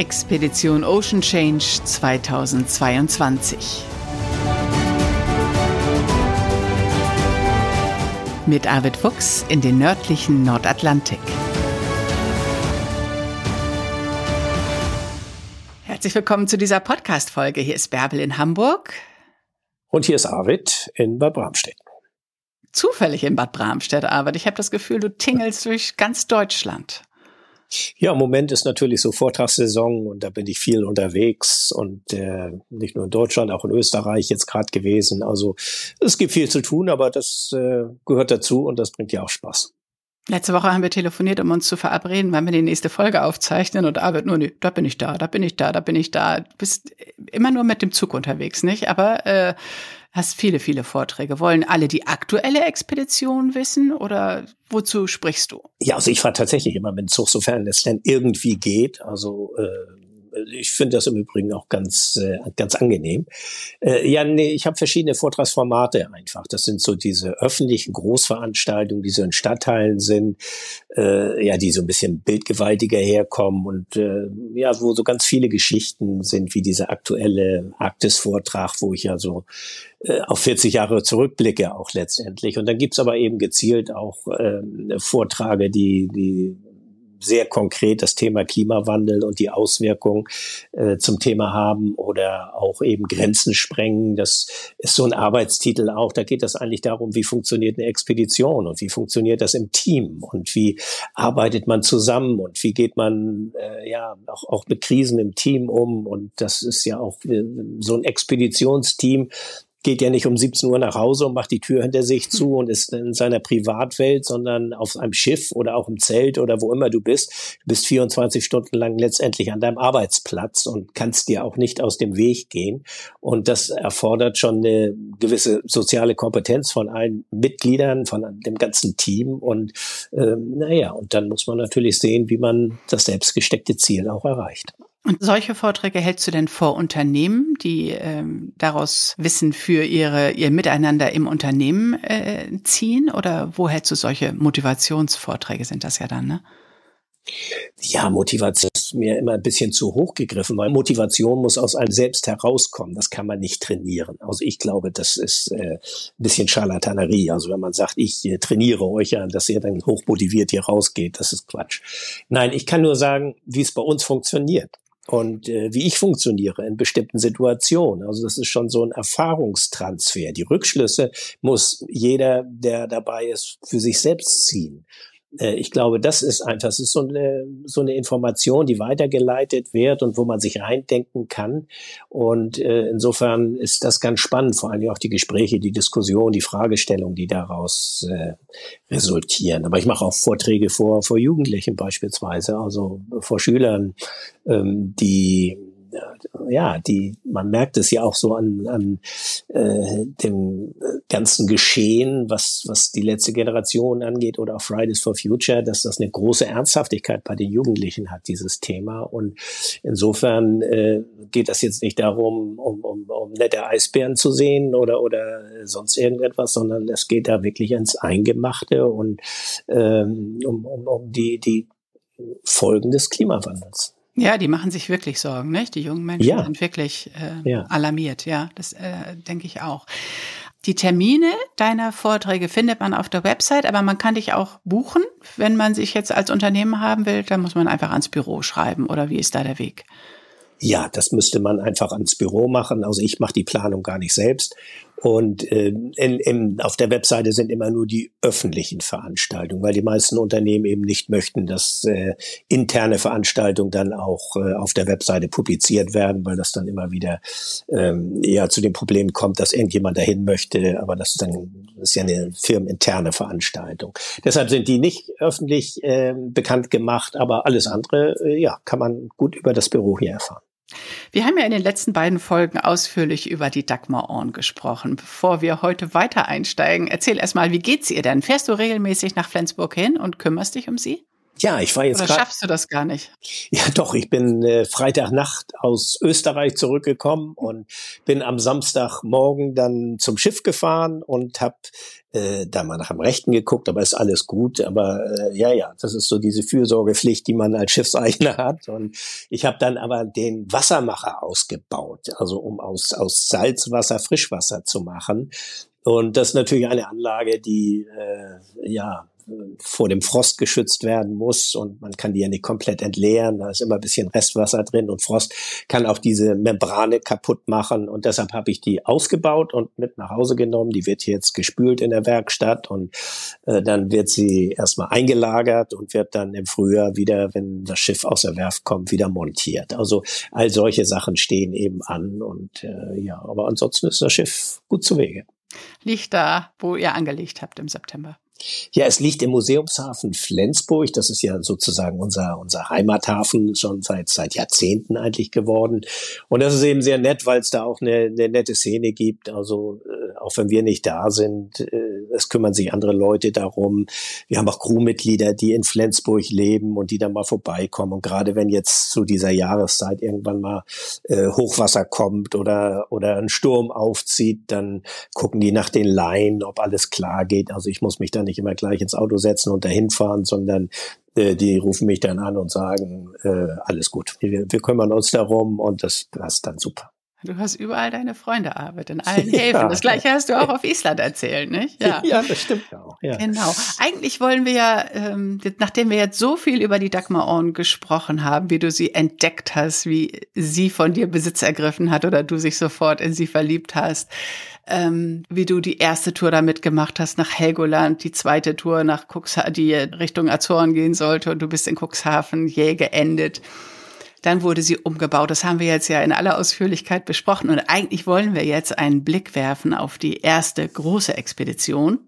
Expedition Ocean Change 2022. Mit Arvid Fuchs in den nördlichen Nordatlantik. Herzlich willkommen zu dieser Podcast-Folge. Hier ist Bärbel in Hamburg. Und hier ist Arvid in Bad Bramstedt. Zufällig in Bad Bramstedt, Arvid. Ich habe das Gefühl, du tingelst durch ganz Deutschland. Ja, im Moment ist natürlich so Vortragssaison und da bin ich viel unterwegs und äh, nicht nur in Deutschland, auch in Österreich jetzt gerade gewesen. Also es gibt viel zu tun, aber das äh, gehört dazu und das bringt ja auch Spaß. Letzte Woche haben wir telefoniert, um uns zu verabreden, wann wir die nächste Folge aufzeichnen. Und Arbeit nur, nee, da bin ich da, da bin ich da, da bin ich da. Du bist immer nur mit dem Zug unterwegs, nicht? Aber äh, hast viele, viele Vorträge. Wollen alle die aktuelle Expedition wissen oder wozu sprichst du? Ja, also ich fahre tatsächlich immer mit dem Zug, sofern es denn irgendwie geht. Also äh, ich finde das im Übrigen auch ganz, äh, ganz angenehm. Äh, ja, nee, ich habe verschiedene Vortragsformate einfach. Das sind so diese öffentlichen Großveranstaltungen, die so in Stadtteilen sind, äh, ja, die so ein bisschen bildgewaltiger herkommen und äh, ja, wo so ganz viele Geschichten sind, wie dieser aktuelle Arktis-Vortrag, wo ich ja so äh, auf 40 Jahre zurückblicke auch letztendlich. Und dann gibt's aber eben gezielt auch äh, Vortrage, die, die sehr konkret das Thema Klimawandel und die Auswirkungen äh, zum Thema haben oder auch eben Grenzen sprengen. Das ist so ein Arbeitstitel auch. Da geht es eigentlich darum, wie funktioniert eine Expedition und wie funktioniert das im Team und wie arbeitet man zusammen und wie geht man äh, ja auch, auch mit Krisen im Team um. Und das ist ja auch äh, so ein Expeditionsteam geht ja nicht um 17 Uhr nach Hause und macht die Tür hinter sich zu und ist in seiner Privatwelt, sondern auf einem Schiff oder auch im Zelt oder wo immer du bist. Du bist 24 Stunden lang letztendlich an deinem Arbeitsplatz und kannst dir auch nicht aus dem Weg gehen. Und das erfordert schon eine gewisse soziale Kompetenz von allen Mitgliedern, von dem ganzen Team. Und ähm, naja, und dann muss man natürlich sehen, wie man das selbstgesteckte Ziel auch erreicht. Und solche Vorträge hältst du denn vor Unternehmen, die ähm, daraus Wissen für ihre, ihr Miteinander im Unternehmen äh, ziehen? Oder wo hältst du solche Motivationsvorträge, sind das ja dann, ne? Ja, Motivation ist mir immer ein bisschen zu hoch gegriffen, weil Motivation muss aus einem selbst herauskommen. Das kann man nicht trainieren. Also ich glaube, das ist äh, ein bisschen Scharlatanerie. Also wenn man sagt, ich äh, trainiere euch ja, dass ihr dann hochmotiviert hier rausgeht, das ist Quatsch. Nein, ich kann nur sagen, wie es bei uns funktioniert und äh, wie ich funktioniere in bestimmten Situationen. Also das ist schon so ein Erfahrungstransfer. Die Rückschlüsse muss jeder, der dabei ist, für sich selbst ziehen. Äh, ich glaube, das ist einfach, das ist so eine, so eine Information, die weitergeleitet wird und wo man sich reindenken kann. Und äh, insofern ist das ganz spannend, vor allem auch die Gespräche, die Diskussion, die Fragestellung, die daraus äh, resultieren. Aber ich mache auch Vorträge vor, vor Jugendlichen beispielsweise, also vor Schülern, ähm, die ja, die, man merkt es ja auch so an, an äh, dem ganzen Geschehen, was, was die letzte Generation angeht oder auch Fridays for Future, dass das eine große Ernsthaftigkeit bei den Jugendlichen hat, dieses Thema. Und insofern äh, geht das jetzt nicht darum, um, um, um nette Eisbären zu sehen oder, oder sonst irgendetwas, sondern es geht da wirklich ins Eingemachte und ähm, um, um, um die, die Folgen des Klimawandels. Ja, die machen sich wirklich Sorgen, nicht? Die jungen Menschen ja. sind wirklich äh, ja. alarmiert, ja, das äh, denke ich auch. Die Termine deiner Vorträge findet man auf der Website, aber man kann dich auch buchen, wenn man sich jetzt als Unternehmen haben will, dann muss man einfach ans Büro schreiben oder wie ist da der Weg? Ja, das müsste man einfach ans Büro machen. Also ich mache die Planung gar nicht selbst. Und äh, in, in, auf der Webseite sind immer nur die öffentlichen Veranstaltungen, weil die meisten Unternehmen eben nicht möchten, dass äh, interne Veranstaltungen dann auch äh, auf der Webseite publiziert werden, weil das dann immer wieder ähm, eher zu dem Problem kommt, dass irgendjemand dahin möchte, aber das ist dann das ist ja eine firmeninterne Veranstaltung. Deshalb sind die nicht öffentlich äh, bekannt gemacht, aber alles andere, äh, ja, kann man gut über das Büro hier erfahren. Wir haben ja in den letzten beiden Folgen ausführlich über die Dagmar Orn gesprochen. Bevor wir heute weiter einsteigen, erzähl erstmal, wie geht's ihr denn? Fährst du regelmäßig nach Flensburg hin und kümmerst dich um sie? Ja, ich war jetzt. Oder schaffst du das gar nicht? Ja, doch. Ich bin äh, Freitagnacht aus Österreich zurückgekommen und bin am Samstagmorgen dann zum Schiff gefahren und habe äh, da mal nach dem Rechten geguckt, aber ist alles gut. Aber äh, ja, ja, das ist so diese Fürsorgepflicht, die man als Schiffseigner hat. Und ich habe dann aber den Wassermacher ausgebaut, also um aus, aus Salzwasser Frischwasser zu machen. Und das ist natürlich eine Anlage, die äh, ja vor dem Frost geschützt werden muss und man kann die ja nicht komplett entleeren. Da ist immer ein bisschen Restwasser drin und Frost kann auch diese Membrane kaputt machen und deshalb habe ich die ausgebaut und mit nach Hause genommen. Die wird jetzt gespült in der Werkstatt und äh, dann wird sie erstmal eingelagert und wird dann im Frühjahr wieder, wenn das Schiff aus der Werft kommt, wieder montiert. Also all solche Sachen stehen eben an und äh, ja, aber ansonsten ist das Schiff gut zu Wege. Liegt da, wo ihr angelegt habt im September. Ja, es liegt im Museumshafen Flensburg. Das ist ja sozusagen unser, unser Heimathafen schon seit, seit Jahrzehnten eigentlich geworden. Und das ist eben sehr nett, weil es da auch eine, eine nette Szene gibt. Also, äh, auch wenn wir nicht da sind, äh, es kümmern sich andere Leute darum. Wir haben auch Crewmitglieder, die in Flensburg leben und die dann mal vorbeikommen. Und gerade wenn jetzt zu dieser Jahreszeit irgendwann mal äh, Hochwasser kommt oder, oder ein Sturm aufzieht, dann gucken die nach den Leinen, ob alles klar geht. Also ich muss mich dann nicht immer gleich ins Auto setzen und dahin fahren, sondern äh, die rufen mich dann an und sagen, äh, alles gut, wir, wir kümmern uns darum und das passt dann super. Du hast überall deine Freunde, Arvid, in allen Häfen. Ja. Das gleiche hast du auch auf Island erzählt, nicht? Ja, ja das stimmt auch. Ja. Genau. Eigentlich wollen wir ja, ähm, nachdem wir jetzt so viel über die Dagmar Orn gesprochen haben, wie du sie entdeckt hast, wie sie von dir Besitz ergriffen hat oder du sich sofort in sie verliebt hast, ähm, wie du die erste Tour da mitgemacht hast nach Helgoland, die zweite Tour nach Cuxhaven, die Richtung Azoren gehen sollte und du bist in Cuxhaven jäh geendet. Dann wurde sie umgebaut. Das haben wir jetzt ja in aller Ausführlichkeit besprochen. Und eigentlich wollen wir jetzt einen Blick werfen auf die erste große Expedition.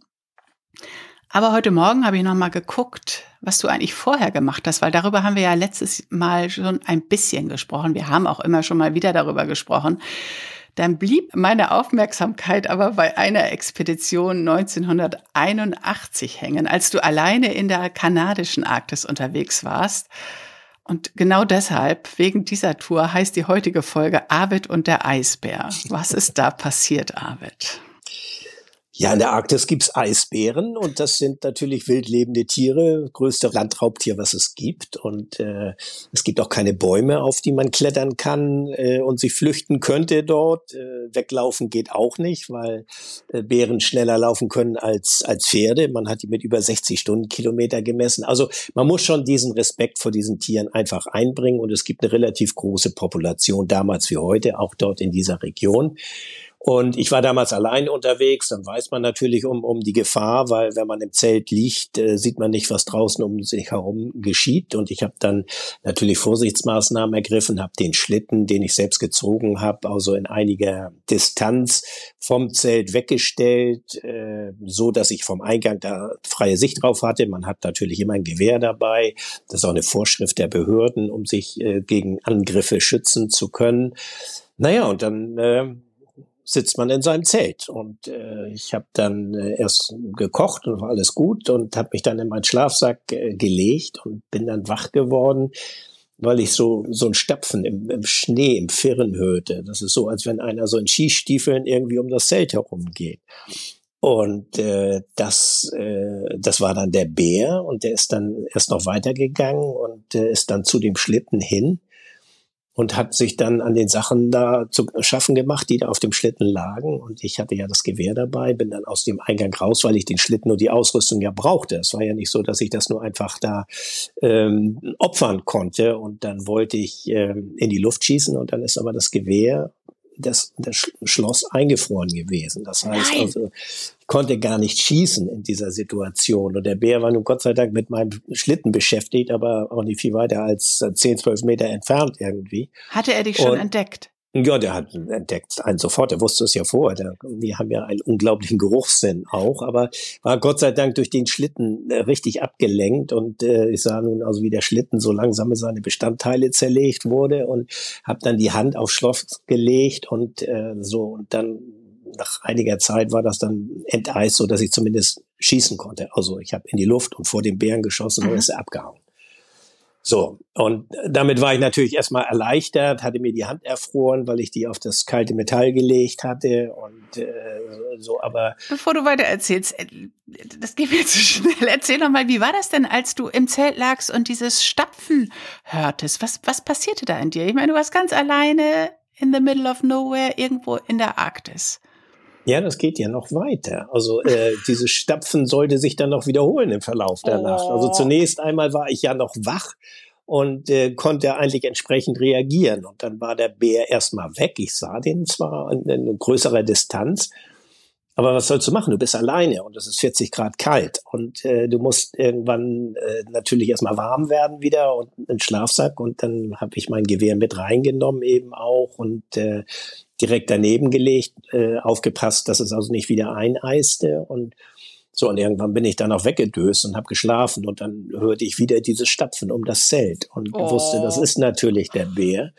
Aber heute Morgen habe ich noch mal geguckt, was du eigentlich vorher gemacht hast, weil darüber haben wir ja letztes Mal schon ein bisschen gesprochen. Wir haben auch immer schon mal wieder darüber gesprochen. Dann blieb meine Aufmerksamkeit aber bei einer Expedition 1981 hängen, als du alleine in der kanadischen Arktis unterwegs warst. Und genau deshalb, wegen dieser Tour, heißt die heutige Folge Arvid und der Eisbär. Was ist da passiert, Arvid? Ja, in der Arktis gibt's Eisbären und das sind natürlich wildlebende Tiere, größte Landraubtier, was es gibt. Und äh, es gibt auch keine Bäume, auf die man klettern kann äh, und sich flüchten könnte dort. Äh, weglaufen geht auch nicht, weil äh, Bären schneller laufen können als, als Pferde. Man hat die mit über 60 Stundenkilometer gemessen. Also man muss schon diesen Respekt vor diesen Tieren einfach einbringen und es gibt eine relativ große Population, damals wie heute, auch dort in dieser Region. Und ich war damals allein unterwegs, dann weiß man natürlich um, um die Gefahr, weil wenn man im Zelt liegt, äh, sieht man nicht, was draußen um sich herum geschieht. Und ich habe dann natürlich Vorsichtsmaßnahmen ergriffen, habe den Schlitten, den ich selbst gezogen habe, also in einiger Distanz vom Zelt weggestellt, äh, so dass ich vom Eingang da freie Sicht drauf hatte. Man hat natürlich immer ein Gewehr dabei. Das ist auch eine Vorschrift der Behörden, um sich äh, gegen Angriffe schützen zu können. Naja, und dann äh, sitzt man in seinem Zelt. Und äh, ich habe dann äh, erst gekocht und war alles gut und habe mich dann in meinen Schlafsack äh, gelegt und bin dann wach geworden, weil ich so so ein Stapfen im, im Schnee, im Firren hörte. Das ist so, als wenn einer so in Skistiefeln irgendwie um das Zelt herumgeht. Und äh, das, äh, das war dann der Bär und der ist dann erst noch weitergegangen und äh, ist dann zu dem Schlitten hin und hat sich dann an den Sachen da zu schaffen gemacht, die da auf dem Schlitten lagen. Und ich hatte ja das Gewehr dabei, bin dann aus dem Eingang raus, weil ich den Schlitten und die Ausrüstung ja brauchte. Es war ja nicht so, dass ich das nur einfach da ähm, opfern konnte. Und dann wollte ich ähm, in die Luft schießen und dann ist aber das Gewehr das, das Schloss eingefroren gewesen. Das heißt Nein. also, ich konnte gar nicht schießen in dieser Situation. Und der Bär war nun Gott sei Dank mit meinem Schlitten beschäftigt, aber auch nicht viel weiter als 10, 12 Meter entfernt irgendwie. Hatte er dich schon Und, entdeckt? Ja, der hat entdeckt einen sofort, der wusste es ja vorher. Der, die haben ja einen unglaublichen Geruchssinn auch, aber war Gott sei Dank durch den Schlitten äh, richtig abgelenkt. Und äh, ich sah nun also, wie der Schlitten so langsam seine Bestandteile zerlegt wurde. Und habe dann die Hand auf Schloss gelegt. Und äh, so. Und dann nach einiger Zeit war das dann enteist, so dass ich zumindest schießen konnte. Also ich habe in die Luft und vor den Bären geschossen und ist er abgehauen. So, und damit war ich natürlich erstmal erleichtert, hatte mir die Hand erfroren, weil ich die auf das kalte Metall gelegt hatte und äh, so, aber. Bevor du weiter erzählst, äh, das geht mir zu schnell. Erzähl noch mal, wie war das denn, als du im Zelt lagst und dieses Stapfen hörtest? Was, was passierte da in dir? Ich meine, du warst ganz alleine in the middle of nowhere irgendwo in der Arktis. Ja, das geht ja noch weiter. Also äh, dieses Stapfen sollte sich dann noch wiederholen im Verlauf der. Nacht. Also oh. zunächst einmal war ich ja noch wach und äh, konnte eigentlich entsprechend reagieren. Und dann war der Bär erstmal weg. Ich sah den zwar in, in größerer Distanz, aber was sollst du machen? Du bist alleine und es ist 40 Grad kalt. Und äh, du musst irgendwann äh, natürlich erstmal warm werden wieder und einen Schlafsack. Und dann habe ich mein Gewehr mit reingenommen eben auch und äh, direkt daneben gelegt, äh, aufgepasst, dass es also nicht wieder eineiste. Und so, und irgendwann bin ich dann auch weggedöst und habe geschlafen. Und dann hörte ich wieder dieses Stapfen um das Zelt und oh. wusste, das ist natürlich der Bär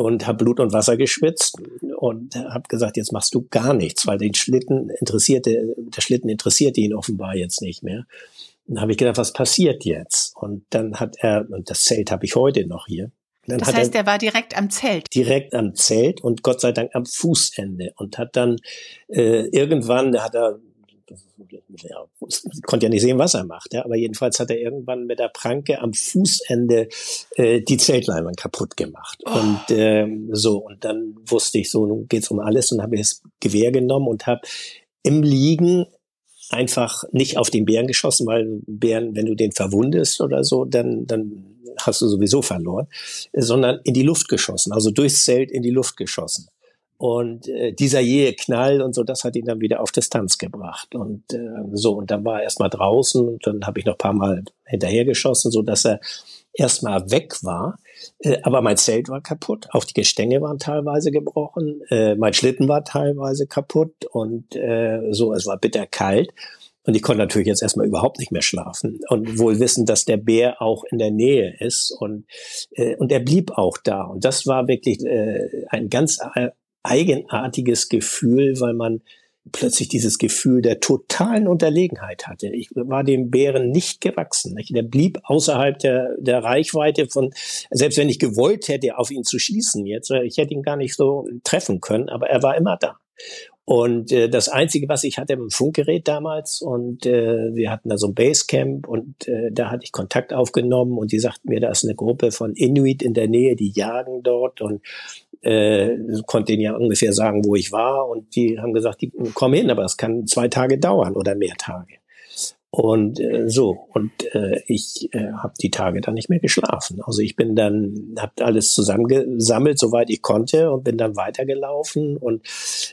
und habe Blut und Wasser geschwitzt und habe gesagt, jetzt machst du gar nichts, weil den Schlitten interessierte, der Schlitten interessierte ihn offenbar jetzt nicht mehr. Dann habe ich gedacht, was passiert jetzt? Und dann hat er, und das Zelt habe ich heute noch hier, dann das heißt, er, er war direkt am Zelt. Direkt am Zelt und Gott sei Dank am Fußende und hat dann äh, irgendwann, hat er ja, konnte ja nicht sehen, was er macht, ja, aber jedenfalls hat er irgendwann mit der Pranke am Fußende äh, die Zeltleinwand kaputt gemacht. Oh. Und ähm, so, und dann wusste ich so, nun geht's um alles und habe das Gewehr genommen und habe im Liegen einfach nicht auf den Bären geschossen, weil Bären, wenn du den verwundest oder so, dann, dann hast du sowieso verloren, sondern in die Luft geschossen, also durchs Zelt in die Luft geschossen. Und äh, dieser jähe Knall und so, das hat ihn dann wieder auf Distanz gebracht. Und äh, so, und dann war er erstmal draußen und dann habe ich noch paar Mal hinterhergeschossen, so dass er erstmal weg war. Äh, aber mein Zelt war kaputt, auch die Gestänge waren teilweise gebrochen, äh, mein Schlitten war teilweise kaputt und äh, so, es war bitter kalt. Und ich konnte natürlich jetzt erstmal überhaupt nicht mehr schlafen und wohl wissen, dass der Bär auch in der Nähe ist und äh, und er blieb auch da und das war wirklich äh, ein ganz eigenartiges Gefühl, weil man plötzlich dieses Gefühl der totalen Unterlegenheit hatte. Ich war dem Bären nicht gewachsen. Nicht? Der blieb außerhalb der, der Reichweite von, selbst wenn ich gewollt hätte, auf ihn zu schießen jetzt, ich hätte ihn gar nicht so treffen können, aber er war immer da. Und äh, das Einzige, was ich hatte, ein Funkgerät damals und äh, wir hatten da so ein Basecamp und äh, da hatte ich Kontakt aufgenommen und die sagten mir, da ist eine Gruppe von Inuit in der Nähe, die jagen dort und äh, konnte ihnen ja ungefähr sagen, wo ich war und die haben gesagt, die kommen hin, aber es kann zwei Tage dauern oder mehr Tage. Und äh, so, und äh, ich äh, habe die Tage dann nicht mehr geschlafen. Also ich bin dann, habe alles zusammengesammelt, soweit ich konnte und bin dann weitergelaufen und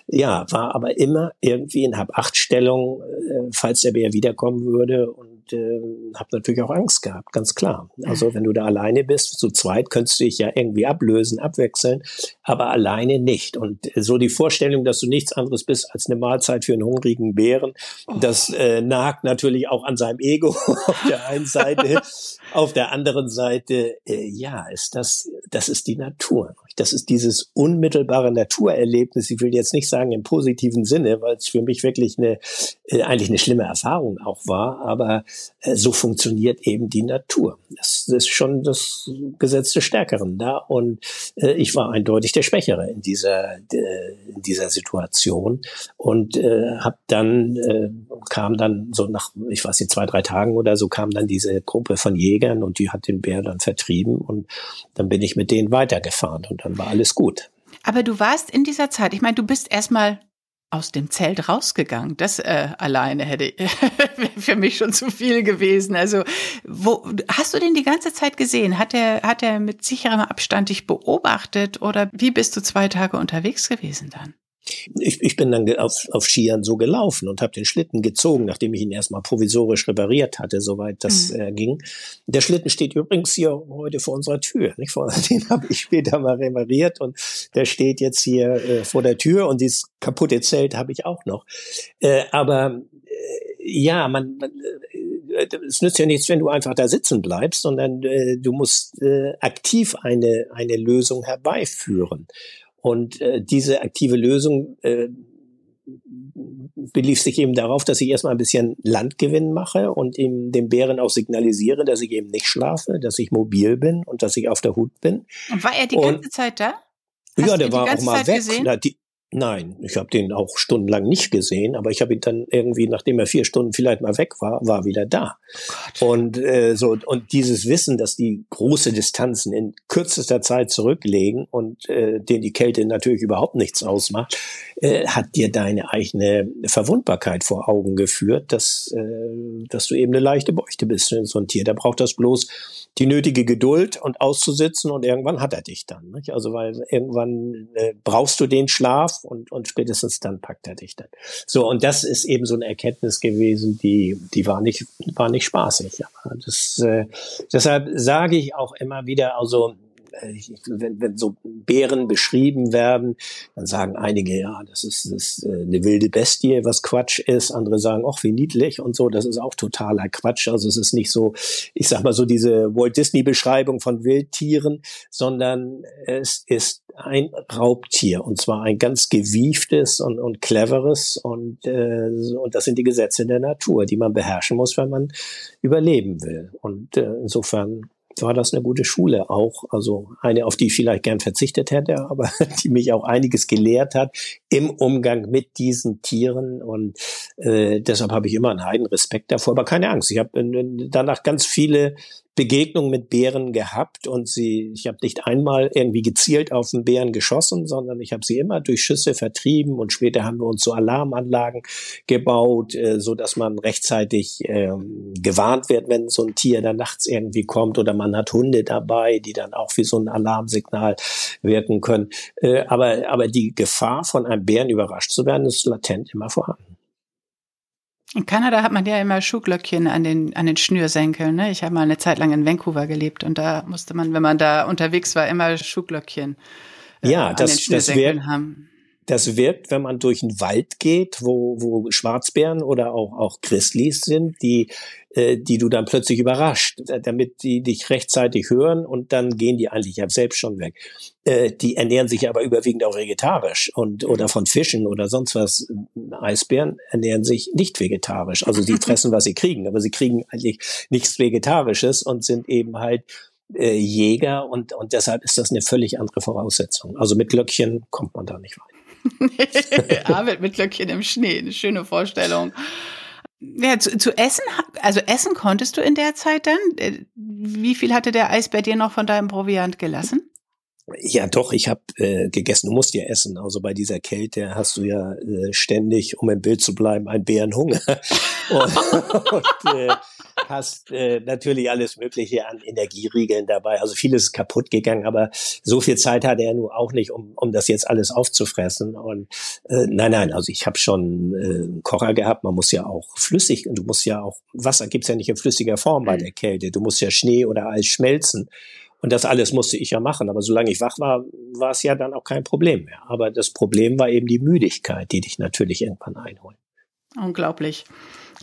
ja, war aber immer irgendwie in Hab-Acht-Stellung, äh, falls der Bär wiederkommen würde und äh, habe natürlich auch Angst gehabt, ganz klar. Also wenn du da alleine bist, zu zweit könntest du dich ja irgendwie ablösen, abwechseln, aber alleine nicht. Und so die Vorstellung, dass du nichts anderes bist als eine Mahlzeit für einen hungrigen Bären, oh. das äh, nagt natürlich auch an seinem Ego auf der einen Seite. auf der anderen Seite, äh, ja, ist das, das ist die Natur. Das ist dieses unmittelbare Naturerlebnis. Ich will jetzt nicht sagen im positiven Sinne, weil es für mich wirklich eine, äh, eigentlich eine schlimme Erfahrung auch war, aber äh, so funktioniert eben die Natur. Das, ist schon das Gesetz des Stärkeren da und äh, ich war eindeutig der Schwächere in dieser, in dieser Situation und äh, habe dann, kam dann so nach, ich weiß nicht, zwei, drei Tagen oder so, kam dann diese Gruppe von Jägern und die hat den Bär dann vertrieben und dann bin ich mit denen weitergefahren und dann war alles gut. Aber du warst in dieser Zeit, ich meine, du bist erstmal aus dem Zelt rausgegangen. Das äh, alleine hätte für mich schon zu viel gewesen. Also, wo hast du den die ganze Zeit gesehen? Hat er hat er mit sicherem Abstand dich beobachtet oder wie bist du zwei Tage unterwegs gewesen dann? Ich, ich bin dann auf, auf Skiern so gelaufen und habe den Schlitten gezogen, nachdem ich ihn erstmal provisorisch repariert hatte, soweit das mhm. äh, ging. Der Schlitten steht übrigens hier heute vor unserer Tür. Nicht? Den habe ich später mal repariert und der steht jetzt hier äh, vor der Tür und dieses kaputte Zelt habe ich auch noch. Äh, aber äh, ja, man, man äh, es nützt ja nichts, wenn du einfach da sitzen bleibst, sondern äh, du musst äh, aktiv eine, eine Lösung herbeiführen. Und äh, diese aktive Lösung äh, belief sich eben darauf, dass ich erstmal ein bisschen Landgewinn mache und ihm, dem Bären auch signalisiere, dass ich eben nicht schlafe, dass ich mobil bin und dass ich auf der Hut bin. Und war er die ganze und, Zeit da? Hast ja, der war auch mal Zeit weg. Na, die, Nein, ich habe den auch stundenlang nicht gesehen, aber ich habe ihn dann irgendwie, nachdem er vier Stunden vielleicht mal weg war, war wieder da. Oh und äh, so und dieses Wissen, dass die große Distanzen in kürzester Zeit zurücklegen und äh, den die Kälte natürlich überhaupt nichts ausmacht, äh, hat dir deine eigene Verwundbarkeit vor Augen geführt, dass äh, dass du eben eine leichte Beuchte bist. So ein Tier, da braucht das bloß die nötige Geduld und auszusitzen und irgendwann hat er dich dann. Nicht? Also weil irgendwann äh, brauchst du den Schlaf und, und spätestens dann packt er dich dann. So, und das ist eben so eine Erkenntnis gewesen, die, die war nicht, war nicht spaßig. Aber das, äh, deshalb sage ich auch immer wieder, also wenn, wenn so Bären beschrieben werden, dann sagen einige, ja, das ist, das ist äh, eine wilde Bestie, was Quatsch ist. Andere sagen, ach, wie niedlich und so. Das ist auch totaler Quatsch. Also es ist nicht so, ich sag mal so diese Walt Disney Beschreibung von Wildtieren, sondern es ist ein Raubtier und zwar ein ganz gewieftes und, und cleveres und, äh, und das sind die Gesetze der Natur, die man beherrschen muss, wenn man überleben will. Und äh, insofern war das eine gute Schule auch. Also eine, auf die ich vielleicht gern verzichtet hätte, aber die mich auch einiges gelehrt hat im Umgang mit diesen Tieren. Und äh, deshalb habe ich immer einen heiden Respekt davor, aber keine Angst. Ich habe äh, danach ganz viele Begegnung mit Bären gehabt und sie, ich habe nicht einmal irgendwie gezielt auf den Bären geschossen, sondern ich habe sie immer durch Schüsse vertrieben und später haben wir uns so Alarmanlagen gebaut, äh, so dass man rechtzeitig äh, gewarnt wird, wenn so ein Tier dann nachts irgendwie kommt oder man hat Hunde dabei, die dann auch wie so ein Alarmsignal wirken können. Äh, aber, aber die Gefahr von einem Bären überrascht zu werden, ist latent immer vorhanden. In Kanada hat man ja immer Schuhglöckchen an den, an den Schnürsenkeln. Ne? Ich habe mal eine Zeit lang in Vancouver gelebt und da musste man, wenn man da unterwegs war, immer Schuhglöckchen äh, ja, an das, den Schnürsenkeln das wär, haben. Das wirkt, wenn man durch den Wald geht, wo, wo Schwarzbären oder auch, auch Grizzlies sind, die äh, die du dann plötzlich überrascht, damit die dich rechtzeitig hören und dann gehen die eigentlich ja selbst schon weg. Äh, die ernähren sich aber überwiegend auch vegetarisch und oder von Fischen oder sonst was. Eisbären ernähren sich nicht vegetarisch. Also sie fressen, was sie kriegen, aber sie kriegen eigentlich nichts Vegetarisches und sind eben halt äh, Jäger und, und deshalb ist das eine völlig andere Voraussetzung. Also mit Glöckchen kommt man da nicht weit. Arbeit mit Glöckchen im Schnee, eine schöne Vorstellung. Ja, zu, zu essen, also essen konntest du in der Zeit dann? Äh, wie viel hatte der Eis bei dir noch von deinem Proviant gelassen? Ja, doch, ich habe äh, gegessen. Du musst ja essen. Also bei dieser Kälte hast du ja äh, ständig, um im Bild zu bleiben, einen Bärenhunger. und, und äh, hast äh, natürlich alles Mögliche an Energieriegeln dabei. Also vieles ist kaputt gegangen, aber so viel Zeit hatte er nur auch nicht, um, um das jetzt alles aufzufressen. Und äh, nein, nein, also ich habe schon äh, einen Kocher gehabt. Man muss ja auch flüssig, du musst ja auch, Wasser gibt's ja nicht in flüssiger Form bei mhm. der Kälte. Du musst ja Schnee oder Eis schmelzen. Und das alles musste ich ja machen. Aber solange ich wach war, war es ja dann auch kein Problem mehr. Aber das Problem war eben die Müdigkeit, die dich natürlich irgendwann einholt. Unglaublich.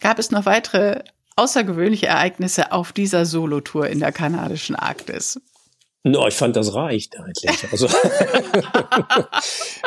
Gab es noch weitere außergewöhnliche Ereignisse auf dieser Solotour in der kanadischen Arktis? No, ich fand, das reicht eigentlich. Also,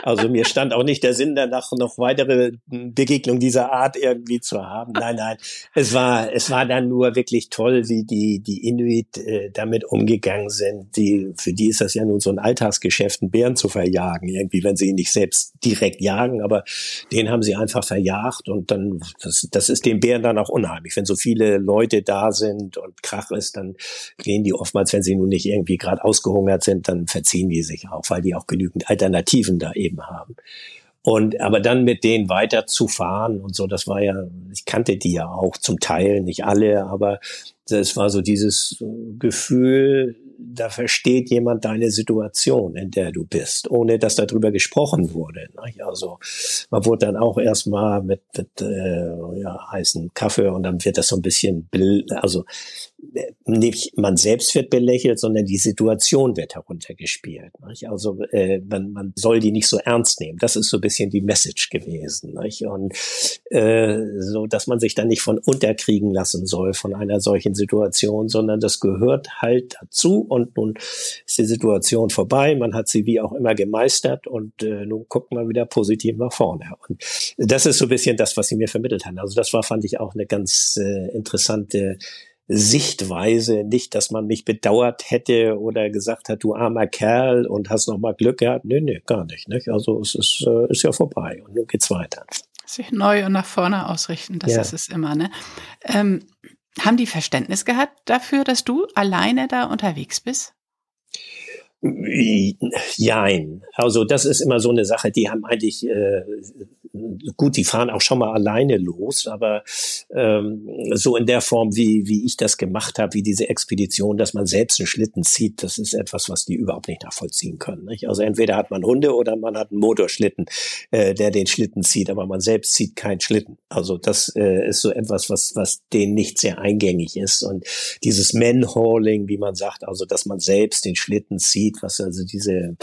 also mir stand auch nicht der Sinn danach, noch weitere Begegnungen dieser Art irgendwie zu haben. Nein, nein. Es war, es war dann nur wirklich toll, wie die, die Inuit äh, damit umgegangen sind. Die, für die ist das ja nun so ein Alltagsgeschäft, einen Bären zu verjagen. Irgendwie, wenn sie ihn nicht selbst direkt jagen, aber den haben sie einfach verjagt und dann, das, das ist den Bären dann auch unheimlich. Wenn so viele Leute da sind und Krach ist, dann gehen die oftmals, wenn sie nun nicht irgendwie gerade ausgehungert sind, dann verziehen die sich auch, weil die auch genügend Alternativen da eben haben. Und aber dann mit denen weiter zu fahren und so, das war ja, ich kannte die ja auch zum Teil, nicht alle, aber das war so dieses Gefühl, da versteht jemand deine Situation, in der du bist, ohne dass darüber gesprochen wurde. Also man wurde dann auch erstmal mit, mit äh, ja, heißen Kaffee und dann wird das so ein bisschen, also nicht man selbst wird belächelt, sondern die Situation wird heruntergespielt. Nicht? Also äh, man, man soll die nicht so ernst nehmen. Das ist so ein bisschen die Message gewesen. Nicht? Und äh, so, dass man sich dann nicht von unterkriegen lassen soll von einer solchen Situation, sondern das gehört halt dazu. Und nun ist die Situation vorbei. Man hat sie wie auch immer gemeistert und äh, nun guckt man wieder positiv nach vorne. Und das ist so ein bisschen das, was sie mir vermittelt haben. Also das war, fand ich, auch eine ganz äh, interessante Sichtweise, nicht, dass man mich bedauert hätte oder gesagt hat, du armer Kerl und hast noch mal Glück gehabt. Nee, nee, gar nicht. nicht? Also es ist, äh, ist ja vorbei und nun geht's weiter. Sich neu und nach vorne ausrichten, das ja. ist es immer. Ne? Ähm, haben die Verständnis gehabt dafür, dass du alleine da unterwegs bist? Jein. Also das ist immer so eine Sache, die haben eigentlich äh, gut, die fahren auch schon mal alleine los, aber ähm, so in der Form, wie, wie ich das gemacht habe, wie diese Expedition, dass man selbst einen Schlitten zieht, das ist etwas, was die überhaupt nicht nachvollziehen können. Nicht? Also entweder hat man Hunde oder man hat einen Motorschlitten, äh, der den Schlitten zieht, aber man selbst zieht keinen Schlitten. Also das äh, ist so etwas, was, was denen nicht sehr eingängig ist. Und dieses Manhauling, wie man sagt, also dass man selbst den Schlitten zieht, was also diese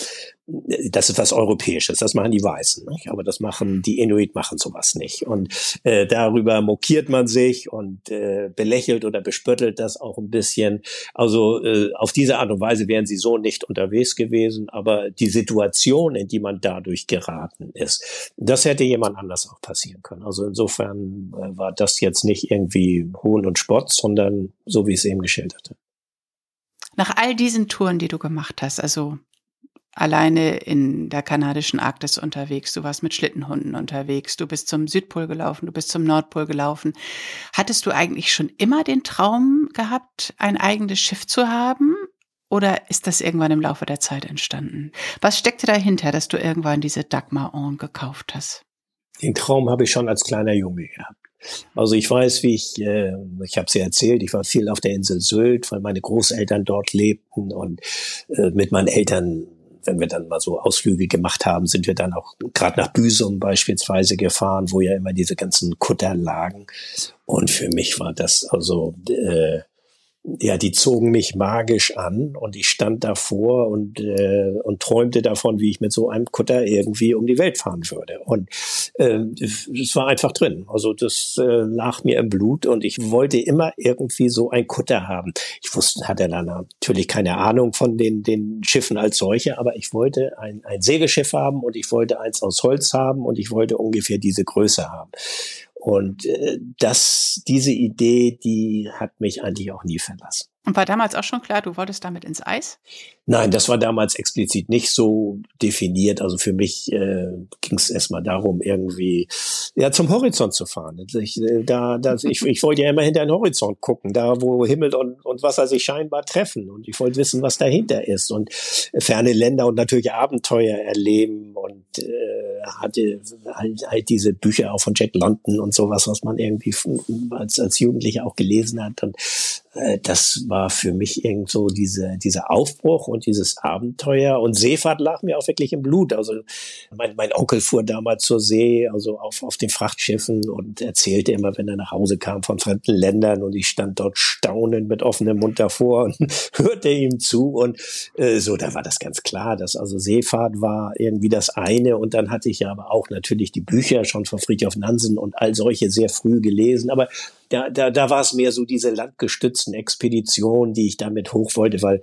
das ist was Europäisches, das machen die Weißen, nicht? aber das machen die Inuit machen sowas nicht. Und äh, darüber mokiert man sich und äh, belächelt oder bespöttelt das auch ein bisschen. Also äh, auf diese Art und Weise wären sie so nicht unterwegs gewesen, aber die Situation, in die man dadurch geraten ist, das hätte jemand anders auch passieren können. Also insofern äh, war das jetzt nicht irgendwie Hohn und Spott, sondern so wie ich es eben geschildert habe. Nach all diesen Touren, die du gemacht hast, also alleine in der kanadischen Arktis unterwegs, du warst mit Schlittenhunden unterwegs, du bist zum Südpol gelaufen, du bist zum Nordpol gelaufen. Hattest du eigentlich schon immer den Traum gehabt, ein eigenes Schiff zu haben? Oder ist das irgendwann im Laufe der Zeit entstanden? Was steckte dahinter, dass du irgendwann diese Dagmar On gekauft hast? Den Traum habe ich schon als kleiner Junge gehabt. Also ich weiß, wie ich, äh, ich habe es ja erzählt, ich war viel auf der Insel Sylt, weil meine Großeltern dort lebten und äh, mit meinen Eltern wenn wir dann mal so Ausflüge gemacht haben, sind wir dann auch gerade nach Büsum beispielsweise gefahren, wo ja immer diese ganzen Kutter lagen. Und für mich war das also äh, ja, die zogen mich magisch an und ich stand davor und, äh, und träumte davon, wie ich mit so einem Kutter irgendwie um die Welt fahren würde. Und äh, es war einfach drin. Also das äh, lag mir im Blut und ich wollte immer irgendwie so ein Kutter haben. Ich wusste, hatte dann natürlich keine Ahnung von den, den Schiffen als solche, aber ich wollte ein, ein Segelschiff haben und ich wollte eins aus Holz haben und ich wollte ungefähr diese Größe haben. Und äh, das, diese Idee, die hat mich eigentlich auch nie verlassen. Und war damals auch schon klar, du wolltest damit ins Eis? Nein, das war damals explizit nicht so definiert. Also für mich äh, ging es erstmal darum, irgendwie ja zum Horizont zu fahren. Ich, äh, da, da, ich, ich wollte ja immer hinter den Horizont gucken, da wo Himmel und, und Wasser sich scheinbar treffen. Und ich wollte wissen, was dahinter ist und ferne Länder und natürlich Abenteuer erleben und äh, hatte halt, halt diese Bücher auch von Jack London und sowas, was man irgendwie als, als Jugendlicher auch gelesen hat. Und äh, das war für mich irgend so diese, dieser Aufbruch und dieses Abenteuer. Und Seefahrt lag mir auch wirklich im Blut. Also mein, mein Onkel fuhr damals zur See, also auf, auf den Frachtschiffen und erzählte immer, wenn er nach Hause kam von fremden Ländern und ich stand dort staunend mit offenem Mund davor und hörte ihm zu. Und äh, so, da war das ganz klar, dass also Seefahrt war irgendwie das eine. Und dann hatte ich ja aber auch natürlich die Bücher schon von Friedhof Nansen und all solche sehr früh gelesen. Aber da, da, da war es mehr so diese landgestützten Expeditionen, die ich damit hoch wollte, weil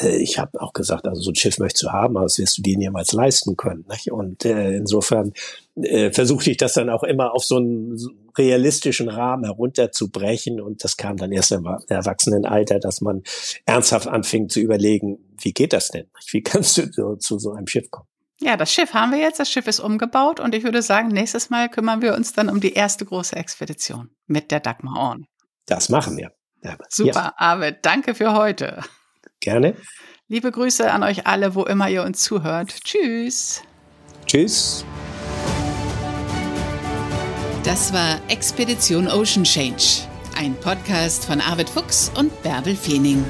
äh, ich habe auch gesagt, also so ein Schiff möchtest du haben, aber das wirst du dir niemals leisten können. Nicht? Und äh, insofern äh, versuchte ich das dann auch immer auf so einen realistischen Rahmen herunterzubrechen und das kam dann erst im Erwachsenenalter, dass man ernsthaft anfing zu überlegen, wie geht das denn? Wie kannst du so, zu so einem Schiff kommen? Ja, das Schiff haben wir jetzt. Das Schiff ist umgebaut und ich würde sagen, nächstes Mal kümmern wir uns dann um die erste große Expedition mit der Dagmar Orn. Das machen wir. Ja. Super. Arvid, danke für heute. Gerne. Liebe Grüße an euch alle, wo immer ihr uns zuhört. Tschüss. Tschüss. Das war Expedition Ocean Change, ein Podcast von Arvid Fuchs und Bärbel Feening.